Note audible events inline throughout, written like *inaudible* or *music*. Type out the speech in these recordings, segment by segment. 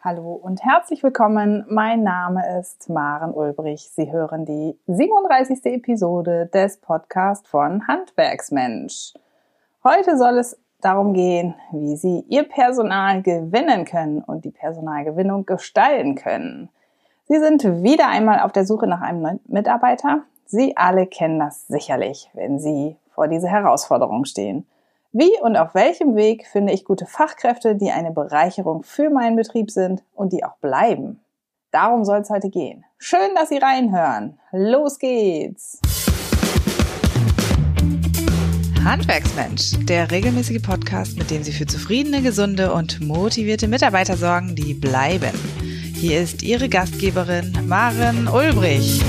Hallo und herzlich willkommen. Mein Name ist Maren Ulbrich. Sie hören die 37. Episode des Podcasts von Handwerksmensch. Heute soll es darum gehen, wie Sie Ihr Personal gewinnen können und die Personalgewinnung gestalten können. Sie sind wieder einmal auf der Suche nach einem neuen Mitarbeiter. Sie alle kennen das sicherlich, wenn Sie vor dieser Herausforderung stehen. Wie und auf welchem Weg finde ich gute Fachkräfte, die eine Bereicherung für meinen Betrieb sind und die auch bleiben? Darum soll es heute gehen. Schön, dass Sie reinhören. Los geht's! Handwerksmensch, der regelmäßige Podcast, mit dem Sie für zufriedene, gesunde und motivierte Mitarbeiter sorgen, die bleiben. Hier ist Ihre Gastgeberin Maren Ulbrich.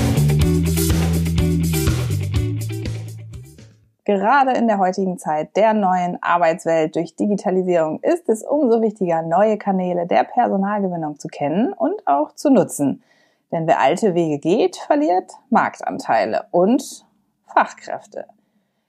Gerade in der heutigen Zeit der neuen Arbeitswelt durch Digitalisierung ist es umso wichtiger, neue Kanäle der Personalgewinnung zu kennen und auch zu nutzen. Denn wer alte Wege geht, verliert Marktanteile und Fachkräfte.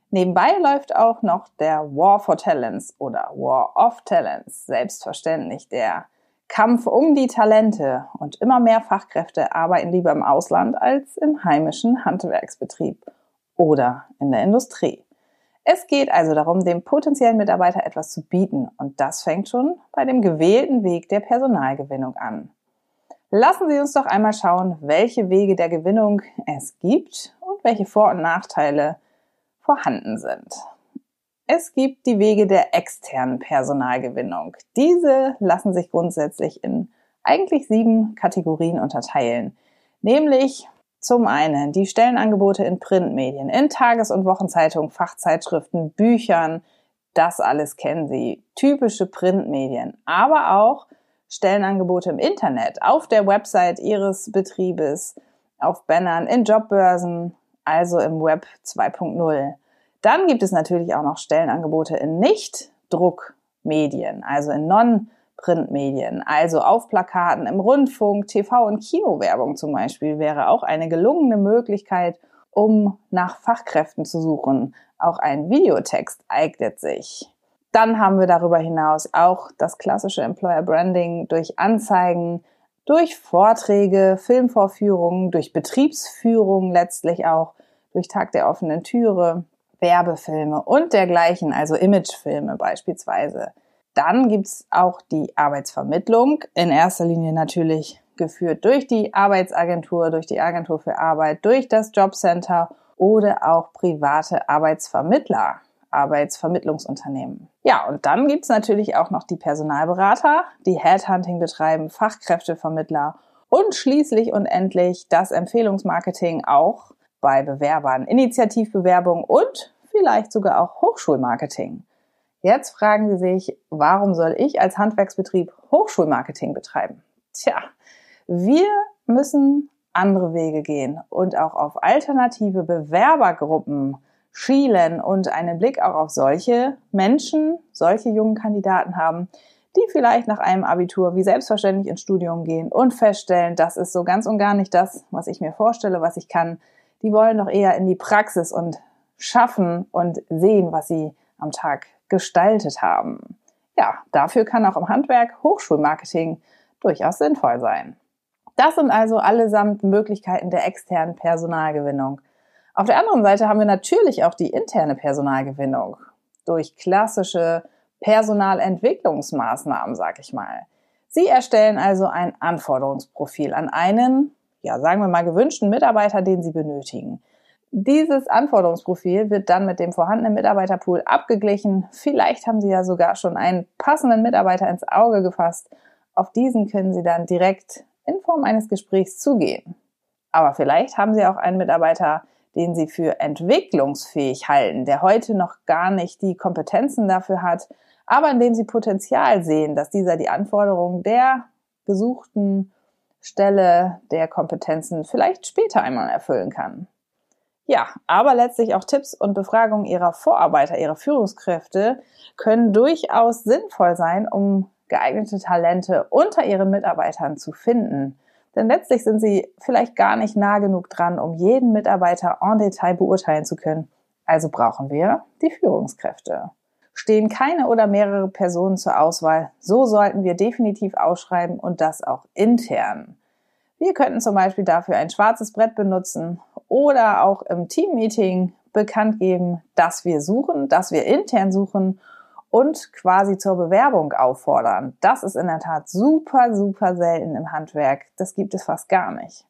Nebenbei läuft auch noch der War for Talents oder War of Talents, selbstverständlich der Kampf um die Talente und immer mehr Fachkräfte arbeiten lieber im Ausland als im heimischen Handwerksbetrieb oder in der Industrie. Es geht also darum, dem potenziellen Mitarbeiter etwas zu bieten und das fängt schon bei dem gewählten Weg der Personalgewinnung an. Lassen Sie uns doch einmal schauen, welche Wege der Gewinnung es gibt und welche Vor- und Nachteile vorhanden sind. Es gibt die Wege der externen Personalgewinnung. Diese lassen sich grundsätzlich in eigentlich sieben Kategorien unterteilen, nämlich zum einen die Stellenangebote in Printmedien, in Tages- und Wochenzeitungen, Fachzeitschriften, Büchern, das alles kennen Sie. Typische Printmedien, aber auch Stellenangebote im Internet, auf der Website Ihres Betriebes, auf Bannern, in Jobbörsen, also im Web 2.0. Dann gibt es natürlich auch noch Stellenangebote in Nicht-Druckmedien, also in Non- Printmedien, also auf Plakaten, im Rundfunk, TV und Kinowerbung zum Beispiel, wäre auch eine gelungene Möglichkeit, um nach Fachkräften zu suchen. Auch ein Videotext eignet sich. Dann haben wir darüber hinaus auch das klassische Employer Branding durch Anzeigen, durch Vorträge, Filmvorführungen, durch Betriebsführung letztlich auch, durch Tag der offenen Türe, Werbefilme und dergleichen, also Imagefilme beispielsweise. Dann gibt's auch die Arbeitsvermittlung, in erster Linie natürlich geführt durch die Arbeitsagentur, durch die Agentur für Arbeit, durch das Jobcenter oder auch private Arbeitsvermittler, Arbeitsvermittlungsunternehmen. Ja, und dann gibt's natürlich auch noch die Personalberater, die Headhunting betreiben, Fachkräftevermittler und schließlich und endlich das Empfehlungsmarketing auch bei Bewerbern, Initiativbewerbung und vielleicht sogar auch Hochschulmarketing. Jetzt fragen Sie sich, warum soll ich als Handwerksbetrieb Hochschulmarketing betreiben? Tja, wir müssen andere Wege gehen und auch auf alternative Bewerbergruppen schielen und einen Blick auch auf solche Menschen, solche jungen Kandidaten haben, die vielleicht nach einem Abitur wie selbstverständlich ins Studium gehen und feststellen, das ist so ganz und gar nicht das, was ich mir vorstelle, was ich kann. Die wollen doch eher in die Praxis und schaffen und sehen, was sie am Tag gestaltet haben. Ja, dafür kann auch im Handwerk Hochschulmarketing durchaus sinnvoll sein. Das sind also allesamt Möglichkeiten der externen Personalgewinnung. Auf der anderen Seite haben wir natürlich auch die interne Personalgewinnung durch klassische Personalentwicklungsmaßnahmen, sag ich mal. Sie erstellen also ein Anforderungsprofil an einen, ja, sagen wir mal, gewünschten Mitarbeiter, den Sie benötigen. Dieses Anforderungsprofil wird dann mit dem vorhandenen Mitarbeiterpool abgeglichen. Vielleicht haben Sie ja sogar schon einen passenden Mitarbeiter ins Auge gefasst. Auf diesen können Sie dann direkt in Form eines Gesprächs zugehen. Aber vielleicht haben Sie auch einen Mitarbeiter, den Sie für entwicklungsfähig halten, der heute noch gar nicht die Kompetenzen dafür hat, aber in dem Sie Potenzial sehen, dass dieser die Anforderungen der gesuchten Stelle der Kompetenzen vielleicht später einmal erfüllen kann. Ja, aber letztlich auch Tipps und Befragungen ihrer Vorarbeiter, ihrer Führungskräfte können durchaus sinnvoll sein, um geeignete Talente unter ihren Mitarbeitern zu finden. Denn letztlich sind sie vielleicht gar nicht nah genug dran, um jeden Mitarbeiter en Detail beurteilen zu können. Also brauchen wir die Führungskräfte. stehen keine oder mehrere Personen zur Auswahl, so sollten wir definitiv ausschreiben und das auch intern. Wir könnten zum Beispiel dafür ein schwarzes Brett benutzen oder auch im Teammeeting bekannt geben, dass wir suchen, dass wir intern suchen und quasi zur Bewerbung auffordern. Das ist in der Tat super, super selten im Handwerk. Das gibt es fast gar nicht.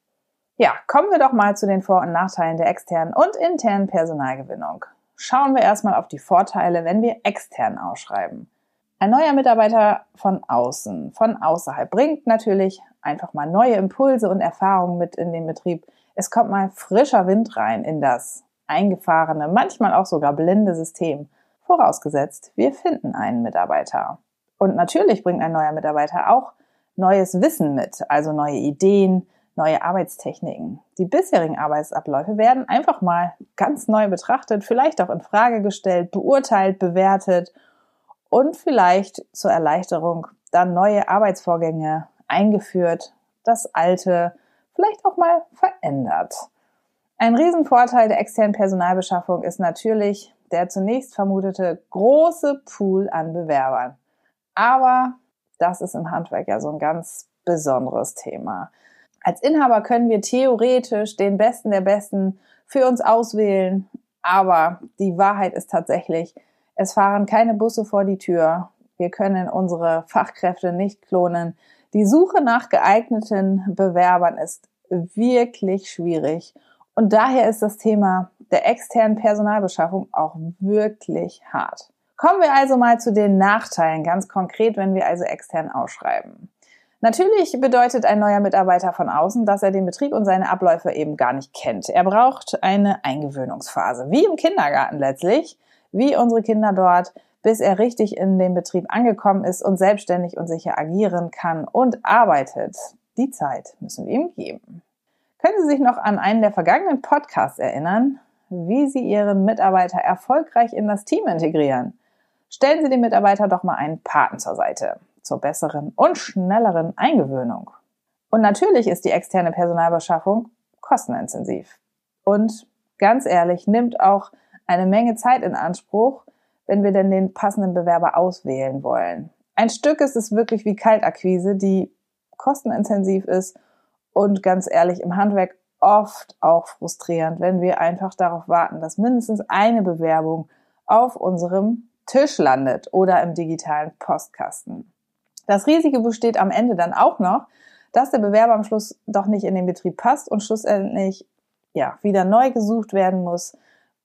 Ja, kommen wir doch mal zu den Vor- und Nachteilen der externen und internen Personalgewinnung. Schauen wir erstmal auf die Vorteile, wenn wir extern ausschreiben. Ein neuer Mitarbeiter von außen, von außerhalb bringt natürlich einfach mal neue Impulse und Erfahrungen mit in den Betrieb. Es kommt mal frischer Wind rein in das eingefahrene, manchmal auch sogar blinde System. Vorausgesetzt, wir finden einen Mitarbeiter. Und natürlich bringt ein neuer Mitarbeiter auch neues Wissen mit, also neue Ideen, neue Arbeitstechniken. Die bisherigen Arbeitsabläufe werden einfach mal ganz neu betrachtet, vielleicht auch in Frage gestellt, beurteilt, bewertet und vielleicht zur Erleichterung dann neue Arbeitsvorgänge eingeführt, das alte vielleicht auch mal verändert. Ein Riesenvorteil der externen Personalbeschaffung ist natürlich der zunächst vermutete große Pool an Bewerbern. Aber das ist im Handwerk ja so ein ganz besonderes Thema. Als Inhaber können wir theoretisch den Besten der Besten für uns auswählen, aber die Wahrheit ist tatsächlich, es fahren keine Busse vor die Tür. Wir können unsere Fachkräfte nicht klonen. Die Suche nach geeigneten Bewerbern ist wirklich schwierig und daher ist das Thema der externen Personalbeschaffung auch wirklich hart. Kommen wir also mal zu den Nachteilen, ganz konkret, wenn wir also extern ausschreiben. Natürlich bedeutet ein neuer Mitarbeiter von außen, dass er den Betrieb und seine Abläufe eben gar nicht kennt. Er braucht eine Eingewöhnungsphase, wie im Kindergarten letztlich, wie unsere Kinder dort, bis er richtig in dem Betrieb angekommen ist und selbstständig und sicher agieren kann und arbeitet. Die Zeit müssen wir ihm geben. Können Sie sich noch an einen der vergangenen Podcasts erinnern, wie Sie Ihren Mitarbeiter erfolgreich in das Team integrieren? Stellen Sie dem Mitarbeiter doch mal einen Paten zur Seite zur besseren und schnelleren Eingewöhnung. Und natürlich ist die externe Personalbeschaffung kostenintensiv. Und ganz ehrlich, nimmt auch eine Menge Zeit in Anspruch, wenn wir denn den passenden Bewerber auswählen wollen. Ein Stück ist es wirklich wie Kaltakquise, die kostenintensiv ist und ganz ehrlich im Handwerk oft auch frustrierend, wenn wir einfach darauf warten, dass mindestens eine Bewerbung auf unserem Tisch landet oder im digitalen Postkasten. Das Risiko besteht am Ende dann auch noch, dass der Bewerber am Schluss doch nicht in den Betrieb passt und schlussendlich ja wieder neu gesucht werden muss,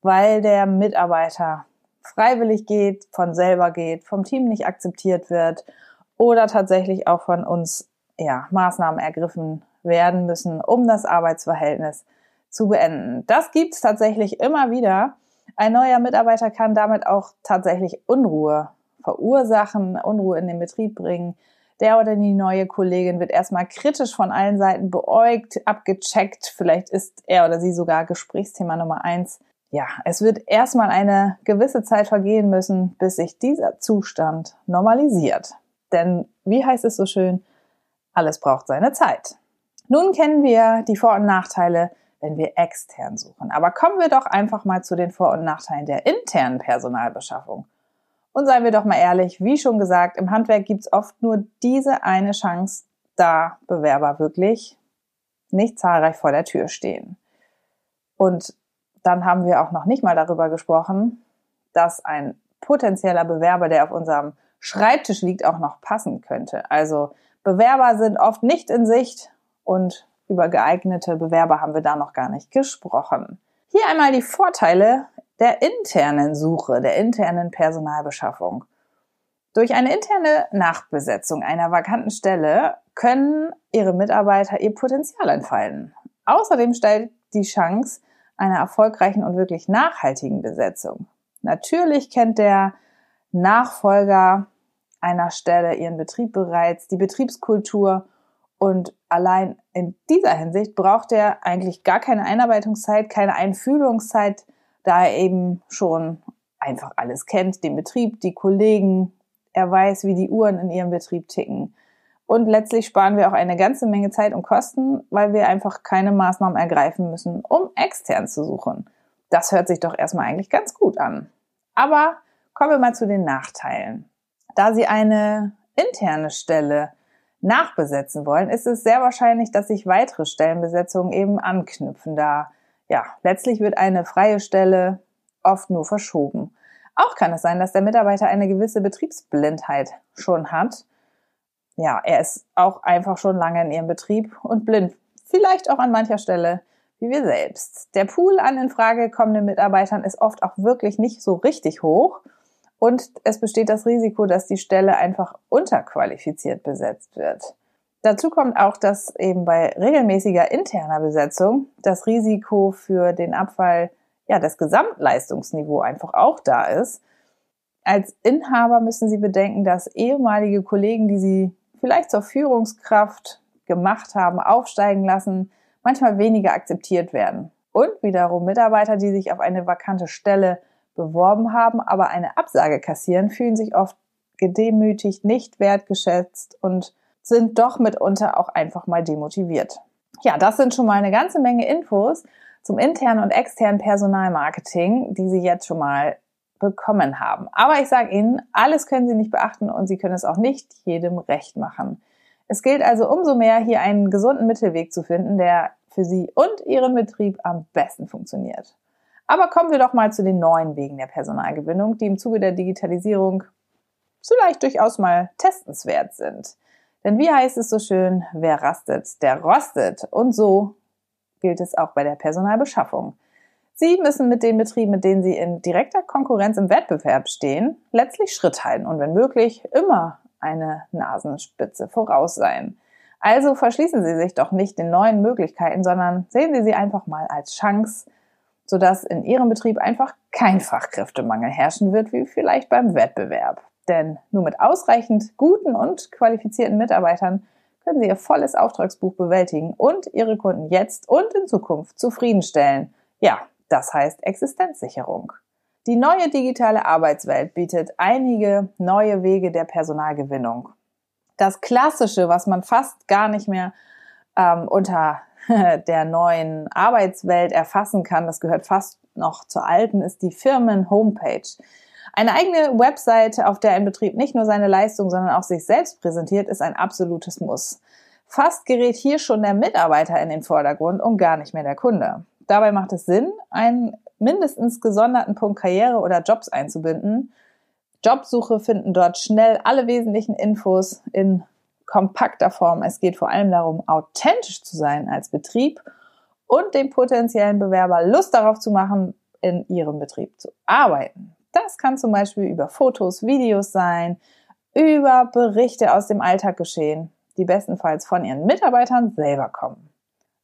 weil der Mitarbeiter freiwillig geht, von selber geht, vom Team nicht akzeptiert wird oder tatsächlich auch von uns ja Maßnahmen ergriffen werden müssen, um das Arbeitsverhältnis zu beenden. Das gibt es tatsächlich immer wieder. Ein neuer Mitarbeiter kann damit auch tatsächlich Unruhe verursachen, Unruhe in den Betrieb bringen. Der oder die neue Kollegin wird erstmal kritisch von allen Seiten beäugt, abgecheckt. Vielleicht ist er oder sie sogar Gesprächsthema Nummer eins. Ja, es wird erstmal eine gewisse Zeit vergehen müssen, bis sich dieser Zustand normalisiert. Denn, wie heißt es so schön, alles braucht seine Zeit. Nun kennen wir die Vor- und Nachteile, wenn wir extern suchen. Aber kommen wir doch einfach mal zu den Vor- und Nachteilen der internen Personalbeschaffung. Und seien wir doch mal ehrlich, wie schon gesagt, im Handwerk gibt's oft nur diese eine Chance, da Bewerber wirklich nicht zahlreich vor der Tür stehen. Und dann haben wir auch noch nicht mal darüber gesprochen, dass ein potenzieller Bewerber, der auf unserem Schreibtisch liegt, auch noch passen könnte. Also Bewerber sind oft nicht in Sicht und über geeignete Bewerber haben wir da noch gar nicht gesprochen. Hier einmal die Vorteile der internen Suche, der internen Personalbeschaffung. Durch eine interne Nachbesetzung einer vakanten Stelle können Ihre Mitarbeiter ihr Potenzial entfalten. Außerdem stellt die Chance einer erfolgreichen und wirklich nachhaltigen Besetzung. Natürlich kennt der Nachfolger einer Stelle ihren Betrieb bereits, die Betriebskultur und allein in dieser Hinsicht braucht er eigentlich gar keine Einarbeitungszeit, keine Einfühlungszeit, da er eben schon einfach alles kennt, den Betrieb, die Kollegen, er weiß, wie die Uhren in ihrem Betrieb ticken. Und letztlich sparen wir auch eine ganze Menge Zeit und Kosten, weil wir einfach keine Maßnahmen ergreifen müssen, um extern zu suchen. Das hört sich doch erstmal eigentlich ganz gut an. Aber Kommen wir mal zu den Nachteilen. Da Sie eine interne Stelle nachbesetzen wollen, ist es sehr wahrscheinlich, dass sich weitere Stellenbesetzungen eben anknüpfen, da ja, letztlich wird eine freie Stelle oft nur verschoben. Auch kann es sein, dass der Mitarbeiter eine gewisse Betriebsblindheit schon hat. Ja, er ist auch einfach schon lange in ihrem Betrieb und blind. Vielleicht auch an mancher Stelle wie wir selbst. Der Pool an in Frage kommenden Mitarbeitern ist oft auch wirklich nicht so richtig hoch und es besteht das Risiko, dass die Stelle einfach unterqualifiziert besetzt wird. Dazu kommt auch, dass eben bei regelmäßiger interner Besetzung das Risiko für den Abfall ja, das Gesamtleistungsniveau einfach auch da ist. Als Inhaber müssen Sie bedenken, dass ehemalige Kollegen, die Sie vielleicht zur Führungskraft gemacht haben, aufsteigen lassen, manchmal weniger akzeptiert werden. Und wiederum Mitarbeiter, die sich auf eine vakante Stelle beworben haben, aber eine Absage kassieren, fühlen sich oft gedemütigt, nicht wertgeschätzt und sind doch mitunter auch einfach mal demotiviert. Ja, das sind schon mal eine ganze Menge Infos zum internen und externen Personalmarketing, die Sie jetzt schon mal bekommen haben. Aber ich sage Ihnen, alles können Sie nicht beachten und Sie können es auch nicht jedem recht machen. Es gilt also umso mehr, hier einen gesunden Mittelweg zu finden, der für Sie und Ihren Betrieb am besten funktioniert. Aber kommen wir doch mal zu den neuen Wegen der Personalgewinnung, die im Zuge der Digitalisierung vielleicht durchaus mal testenswert sind. Denn wie heißt es so schön, wer rastet, der rostet. Und so gilt es auch bei der Personalbeschaffung. Sie müssen mit den Betrieben, mit denen Sie in direkter Konkurrenz im Wettbewerb stehen, letztlich Schritt halten und wenn möglich immer eine Nasenspitze voraus sein. Also verschließen Sie sich doch nicht den neuen Möglichkeiten, sondern sehen Sie sie einfach mal als Chance, sodass in Ihrem Betrieb einfach kein Fachkräftemangel herrschen wird, wie vielleicht beim Wettbewerb. Denn nur mit ausreichend guten und qualifizierten Mitarbeitern können Sie Ihr volles Auftragsbuch bewältigen und Ihre Kunden jetzt und in Zukunft zufriedenstellen. Ja, das heißt Existenzsicherung. Die neue digitale Arbeitswelt bietet einige neue Wege der Personalgewinnung. Das Klassische, was man fast gar nicht mehr ähm, unter *laughs* der neuen Arbeitswelt erfassen kann, das gehört fast noch zur alten, ist die Firmen-Homepage. Eine eigene Webseite, auf der ein Betrieb nicht nur seine Leistung, sondern auch sich selbst präsentiert, ist ein absolutes Muss. Fast gerät hier schon der Mitarbeiter in den Vordergrund und gar nicht mehr der Kunde. Dabei macht es Sinn, einen mindestens gesonderten Punkt Karriere oder Jobs einzubinden. Jobsuche finden dort schnell alle wesentlichen Infos in kompakter Form. Es geht vor allem darum, authentisch zu sein als Betrieb und dem potenziellen Bewerber Lust darauf zu machen, in ihrem Betrieb zu arbeiten. Das kann zum Beispiel über Fotos, Videos sein, über Berichte aus dem Alltag geschehen, die bestenfalls von ihren Mitarbeitern selber kommen.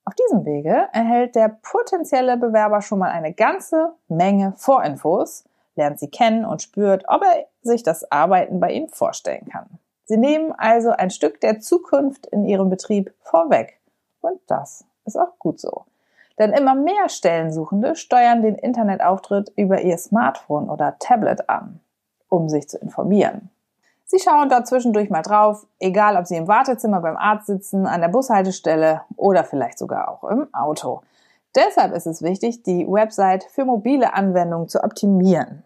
Auf diesem Wege erhält der potenzielle Bewerber schon mal eine ganze Menge Vorinfos, lernt sie kennen und spürt, ob er sich das Arbeiten bei ihnen vorstellen kann. Sie nehmen also ein Stück der Zukunft in ihrem Betrieb vorweg. Und das ist auch gut so. Denn immer mehr Stellensuchende steuern den Internetauftritt über ihr Smartphone oder Tablet an, um sich zu informieren. Sie schauen dort zwischendurch mal drauf, egal ob Sie im Wartezimmer beim Arzt sitzen, an der Bushaltestelle oder vielleicht sogar auch im Auto. Deshalb ist es wichtig, die Website für mobile Anwendungen zu optimieren.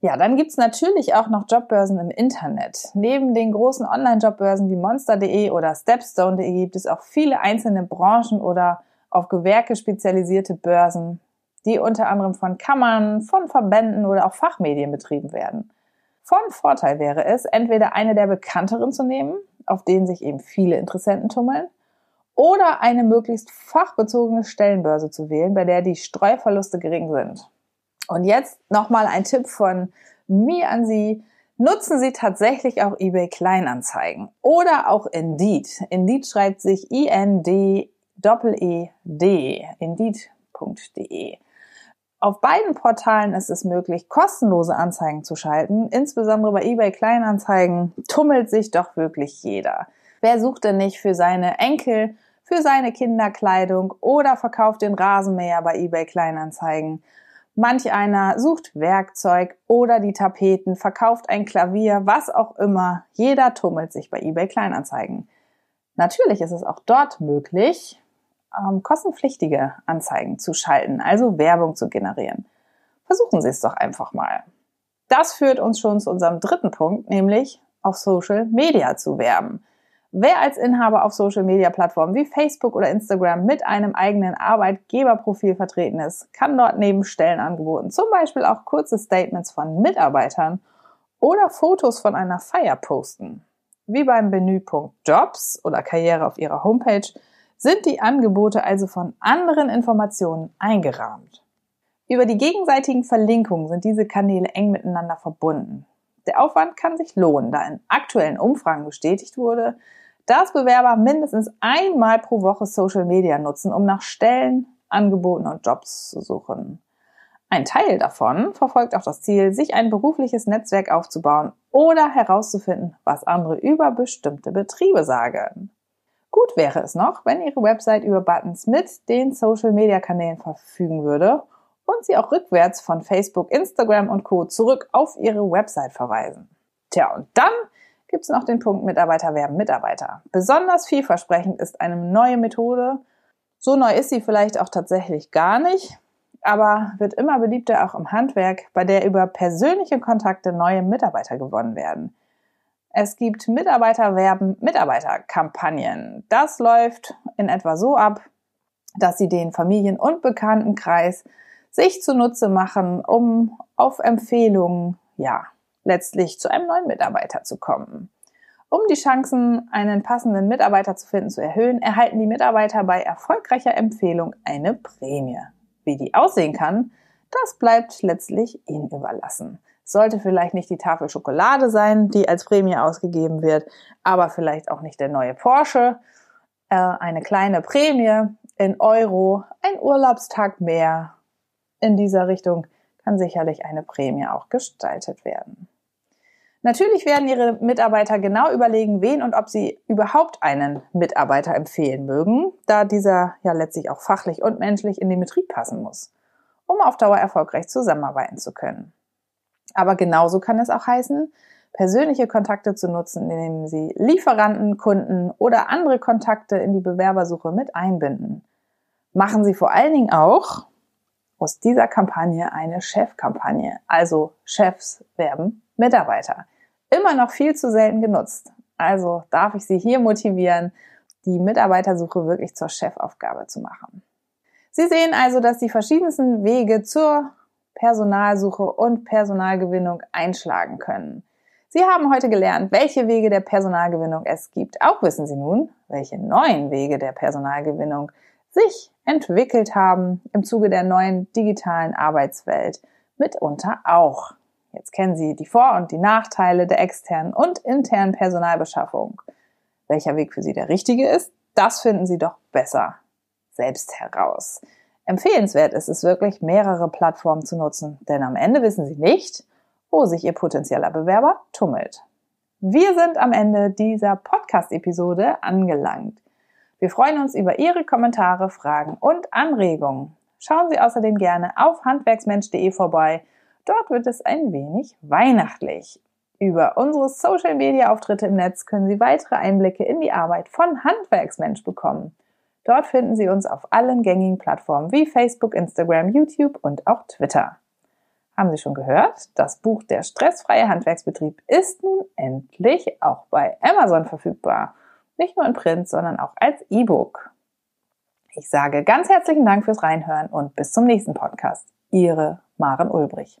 Ja, dann gibt's natürlich auch noch Jobbörsen im Internet. Neben den großen Online-Jobbörsen wie monster.de oder stepstone.de gibt es auch viele einzelne Branchen oder auf Gewerke spezialisierte Börsen, die unter anderem von Kammern, von Verbänden oder auch Fachmedien betrieben werden. Von Vorteil wäre es, entweder eine der bekannteren zu nehmen, auf denen sich eben viele Interessenten tummeln, oder eine möglichst fachbezogene Stellenbörse zu wählen, bei der die Streuverluste gering sind. Und jetzt nochmal ein Tipp von mir an Sie. Nutzen Sie tatsächlich auch eBay Kleinanzeigen oder auch Indeed. Indeed schreibt sich I-N-D Doppel-E-D, indeed.de. Auf beiden Portalen ist es möglich, kostenlose Anzeigen zu schalten. Insbesondere bei eBay Kleinanzeigen tummelt sich doch wirklich jeder. Wer sucht denn nicht für seine Enkel, für seine Kinderkleidung oder verkauft den Rasenmäher bei eBay Kleinanzeigen? Manch einer sucht Werkzeug oder die Tapeten, verkauft ein Klavier, was auch immer. Jeder tummelt sich bei eBay Kleinanzeigen. Natürlich ist es auch dort möglich, ähm, kostenpflichtige Anzeigen zu schalten, also Werbung zu generieren. Versuchen Sie es doch einfach mal. Das führt uns schon zu unserem dritten Punkt, nämlich auf Social Media zu werben. Wer als Inhaber auf Social Media Plattformen wie Facebook oder Instagram mit einem eigenen Arbeitgeberprofil vertreten ist, kann dort neben Stellenangeboten zum Beispiel auch kurze Statements von Mitarbeitern oder Fotos von einer Feier posten. Wie beim Menüpunkt Jobs oder Karriere auf ihrer Homepage sind die Angebote also von anderen Informationen eingerahmt. Über die gegenseitigen Verlinkungen sind diese Kanäle eng miteinander verbunden. Der Aufwand kann sich lohnen, da in aktuellen Umfragen bestätigt wurde, dass Bewerber mindestens einmal pro Woche Social Media nutzen, um nach Stellen, Angeboten und Jobs zu suchen. Ein Teil davon verfolgt auch das Ziel, sich ein berufliches Netzwerk aufzubauen oder herauszufinden, was andere über bestimmte Betriebe sagen. Gut wäre es noch, wenn Ihre Website über Buttons mit den Social Media Kanälen verfügen würde und Sie auch rückwärts von Facebook, Instagram und Co. zurück auf Ihre Website verweisen. Tja, und dann gibt es noch den Punkt Mitarbeiter werben Mitarbeiter. Besonders vielversprechend ist eine neue Methode. So neu ist sie vielleicht auch tatsächlich gar nicht, aber wird immer beliebter auch im Handwerk, bei der über persönliche Kontakte neue Mitarbeiter gewonnen werden. Es gibt Mitarbeiterwerben, Mitarbeiterkampagnen. Das läuft in etwa so ab, dass sie den Familien- und Bekanntenkreis sich zunutze machen, um auf Empfehlungen, ja, letztlich zu einem neuen Mitarbeiter zu kommen. Um die Chancen, einen passenden Mitarbeiter zu finden, zu erhöhen, erhalten die Mitarbeiter bei erfolgreicher Empfehlung eine Prämie. Wie die aussehen kann, das bleibt letztlich Ihnen überlassen. Sollte vielleicht nicht die Tafel Schokolade sein, die als Prämie ausgegeben wird, aber vielleicht auch nicht der neue Porsche. Äh, eine kleine Prämie in Euro, ein Urlaubstag mehr. In dieser Richtung kann sicherlich eine Prämie auch gestaltet werden. Natürlich werden Ihre Mitarbeiter genau überlegen, wen und ob Sie überhaupt einen Mitarbeiter empfehlen mögen, da dieser ja letztlich auch fachlich und menschlich in den Betrieb passen muss, um auf Dauer erfolgreich zusammenarbeiten zu können. Aber genauso kann es auch heißen, persönliche Kontakte zu nutzen, indem Sie Lieferanten, Kunden oder andere Kontakte in die Bewerbersuche mit einbinden. Machen Sie vor allen Dingen auch aus dieser Kampagne eine Chefkampagne, also Chefs werben Mitarbeiter immer noch viel zu selten genutzt. Also darf ich Sie hier motivieren, die Mitarbeitersuche wirklich zur Chefaufgabe zu machen. Sie sehen also, dass die verschiedensten Wege zur Personalsuche und Personalgewinnung einschlagen können. Sie haben heute gelernt, welche Wege der Personalgewinnung es gibt. Auch wissen Sie nun, welche neuen Wege der Personalgewinnung sich entwickelt haben im Zuge der neuen digitalen Arbeitswelt, mitunter auch. Jetzt kennen Sie die Vor- und die Nachteile der externen und internen Personalbeschaffung. Welcher Weg für Sie der richtige ist, das finden Sie doch besser selbst heraus. Empfehlenswert ist es wirklich, mehrere Plattformen zu nutzen, denn am Ende wissen Sie nicht, wo sich Ihr potenzieller Bewerber tummelt. Wir sind am Ende dieser Podcast-Episode angelangt. Wir freuen uns über Ihre Kommentare, Fragen und Anregungen. Schauen Sie außerdem gerne auf handwerksmensch.de vorbei Dort wird es ein wenig weihnachtlich. Über unsere Social Media Auftritte im Netz können Sie weitere Einblicke in die Arbeit von Handwerksmensch bekommen. Dort finden Sie uns auf allen gängigen Plattformen wie Facebook, Instagram, YouTube und auch Twitter. Haben Sie schon gehört? Das Buch Der stressfreie Handwerksbetrieb ist nun endlich auch bei Amazon verfügbar. Nicht nur in Print, sondern auch als E-Book. Ich sage ganz herzlichen Dank fürs Reinhören und bis zum nächsten Podcast. Ihre Maren Ulbrich.